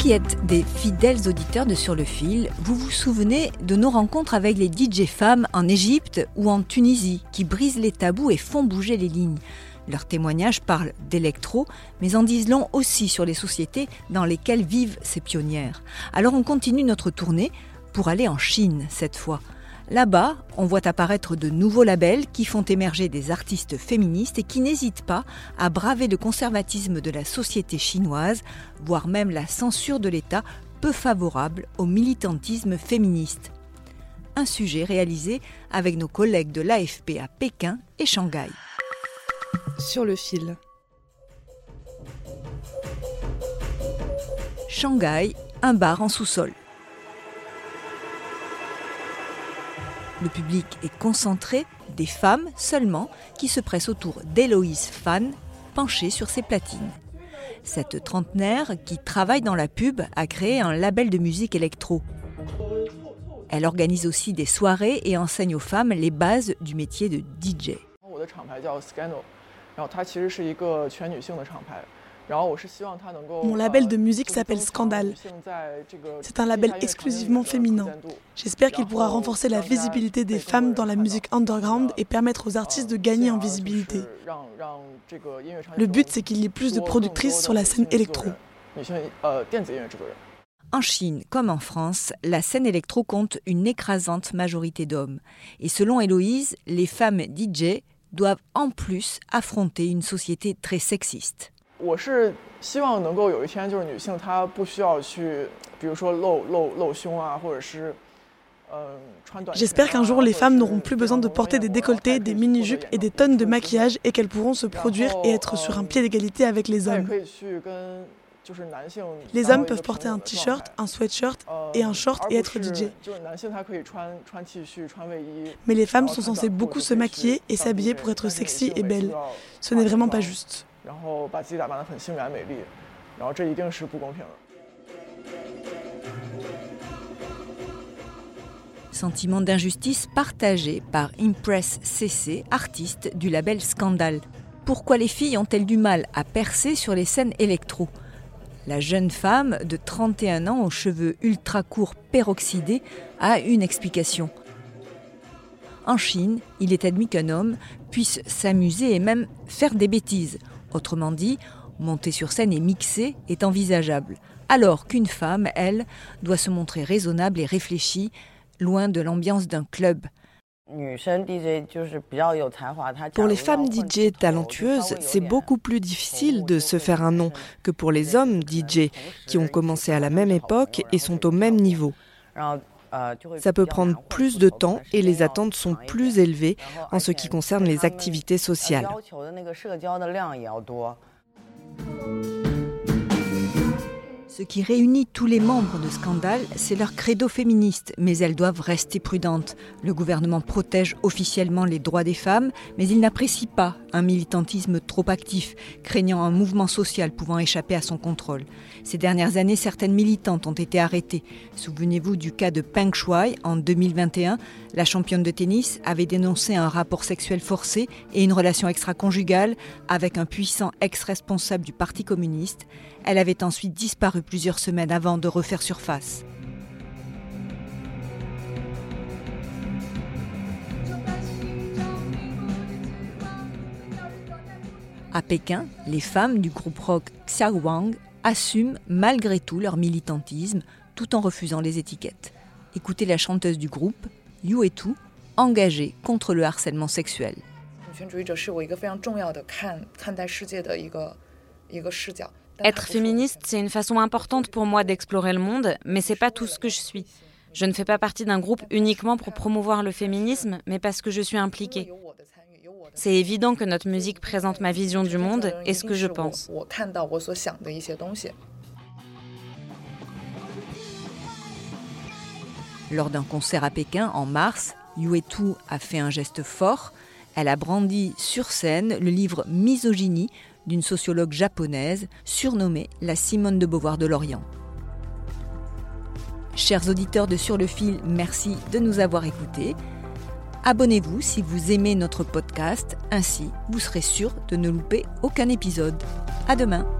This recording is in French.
Qui êtes des fidèles auditeurs de Sur le fil, vous vous souvenez de nos rencontres avec les DJ femmes en Égypte ou en Tunisie qui brisent les tabous et font bouger les lignes. Leurs témoignages parlent d'électro, mais en disent long aussi sur les sociétés dans lesquelles vivent ces pionnières. Alors on continue notre tournée pour aller en Chine cette fois. Là-bas, on voit apparaître de nouveaux labels qui font émerger des artistes féministes et qui n'hésitent pas à braver le conservatisme de la société chinoise, voire même la censure de l'État peu favorable au militantisme féministe. Un sujet réalisé avec nos collègues de l'AFP à Pékin et Shanghai. Sur le fil. Shanghai, un bar en sous-sol. Le public est concentré, des femmes seulement, qui se pressent autour d'Héloïse Fan, penchée sur ses platines. Cette trentenaire, qui travaille dans la pub, a créé un label de musique électro. Elle organise aussi des soirées et enseigne aux femmes les bases du métier de DJ. Mon label de musique s'appelle Scandale. C'est un label exclusivement féminin. J'espère qu'il pourra renforcer la visibilité des femmes dans la musique underground et permettre aux artistes de gagner en visibilité. Le but, c'est qu'il y ait plus de productrices sur la scène électro. En Chine comme en France, la scène électro compte une écrasante majorité d'hommes. Et selon Héloïse, les femmes DJ doivent en plus affronter une société très sexiste. 我是希望能够有一天，就是女性她不需要去，比如说露露露胸啊，或者是。呃穿短裙啊 J'espère qu'un jour, les 或者 femmes 是 n'auront plus 这 besoin 样 de 浓 porter 艳 des 的 décolletés, des mini-jupes et des tonnes de maquillage et qu'elles pourront se produire et être sur un pied d'égalité avec les 她也 hommes. 可以去跟就是男性 Les 当 hommes 一个 peuvent 朋 porter 友 un 的状 t-shirt, 态 un sweatshirt 呃 et un short 而 et 不 être 是 DJ. 就是男性他可以穿穿 T 恤、穿卫衣， Mais les femmes 然后 sont 穿 censées 短裤 beaucoup 就 se 可以 maquiller 去 et 当 s'habiller DJ pour être 但是女 sexy 性 et 每次 belle. 都要 Ce n'est 化 vraiment pas 妆 juste. 然后把自己打扮得很性感美丽，然后这一定是不公平的。 Sentiment d'injustice partagé par Impress CC, artiste du label Scandal. Pourquoi les filles ont-elles du mal à percer sur les scènes électro La jeune femme de 31 ans aux cheveux ultra courts peroxydés a une explication. En Chine, il est admis qu'un homme puisse s'amuser et même faire des bêtises. Autrement dit, monter sur scène et mixer est envisageable. Alors qu'une femme, elle, doit se montrer raisonnable et réfléchie, loin de l'ambiance d'un club. Pour les femmes DJ talentueuses, c'est beaucoup plus difficile de se faire un nom que pour les hommes DJ qui ont commencé à la même époque et sont au même niveau. Ça peut prendre plus de temps et les attentes sont plus élevées en ce qui concerne les activités sociales. Ce qui réunit tous les membres de Scandale, c'est leur credo féministe, mais elles doivent rester prudentes. Le gouvernement protège officiellement les droits des femmes, mais il n'apprécie pas un militantisme trop actif, craignant un mouvement social pouvant échapper à son contrôle. Ces dernières années, certaines militantes ont été arrêtées. Souvenez-vous du cas de Peng Shuai en 2021. La championne de tennis avait dénoncé un rapport sexuel forcé et une relation extra-conjugale avec un puissant ex-responsable du Parti communiste. Elle avait ensuite disparu plusieurs semaines avant de refaire surface. À Pékin, les femmes du groupe rock Xiaowang assument malgré tout leur militantisme tout en refusant les étiquettes. Écoutez la chanteuse du groupe, Yu Etu, engagée contre le harcèlement sexuel. Être féministe, c'est une façon importante pour moi d'explorer le monde, mais c'est pas tout ce que je suis. Je ne fais pas partie d'un groupe uniquement pour promouvoir le féminisme, mais parce que je suis impliquée. C'est évident que notre musique présente ma vision du monde et ce que je pense. Lors d'un concert à Pékin en mars, Yue Tu a fait un geste fort. Elle a brandi sur scène le livre Misogynie d'une sociologue japonaise surnommée la Simone de Beauvoir de l'Orient. Chers auditeurs de Sur le fil, merci de nous avoir écoutés. Abonnez-vous si vous aimez notre podcast, ainsi vous serez sûr de ne louper aucun épisode. À demain.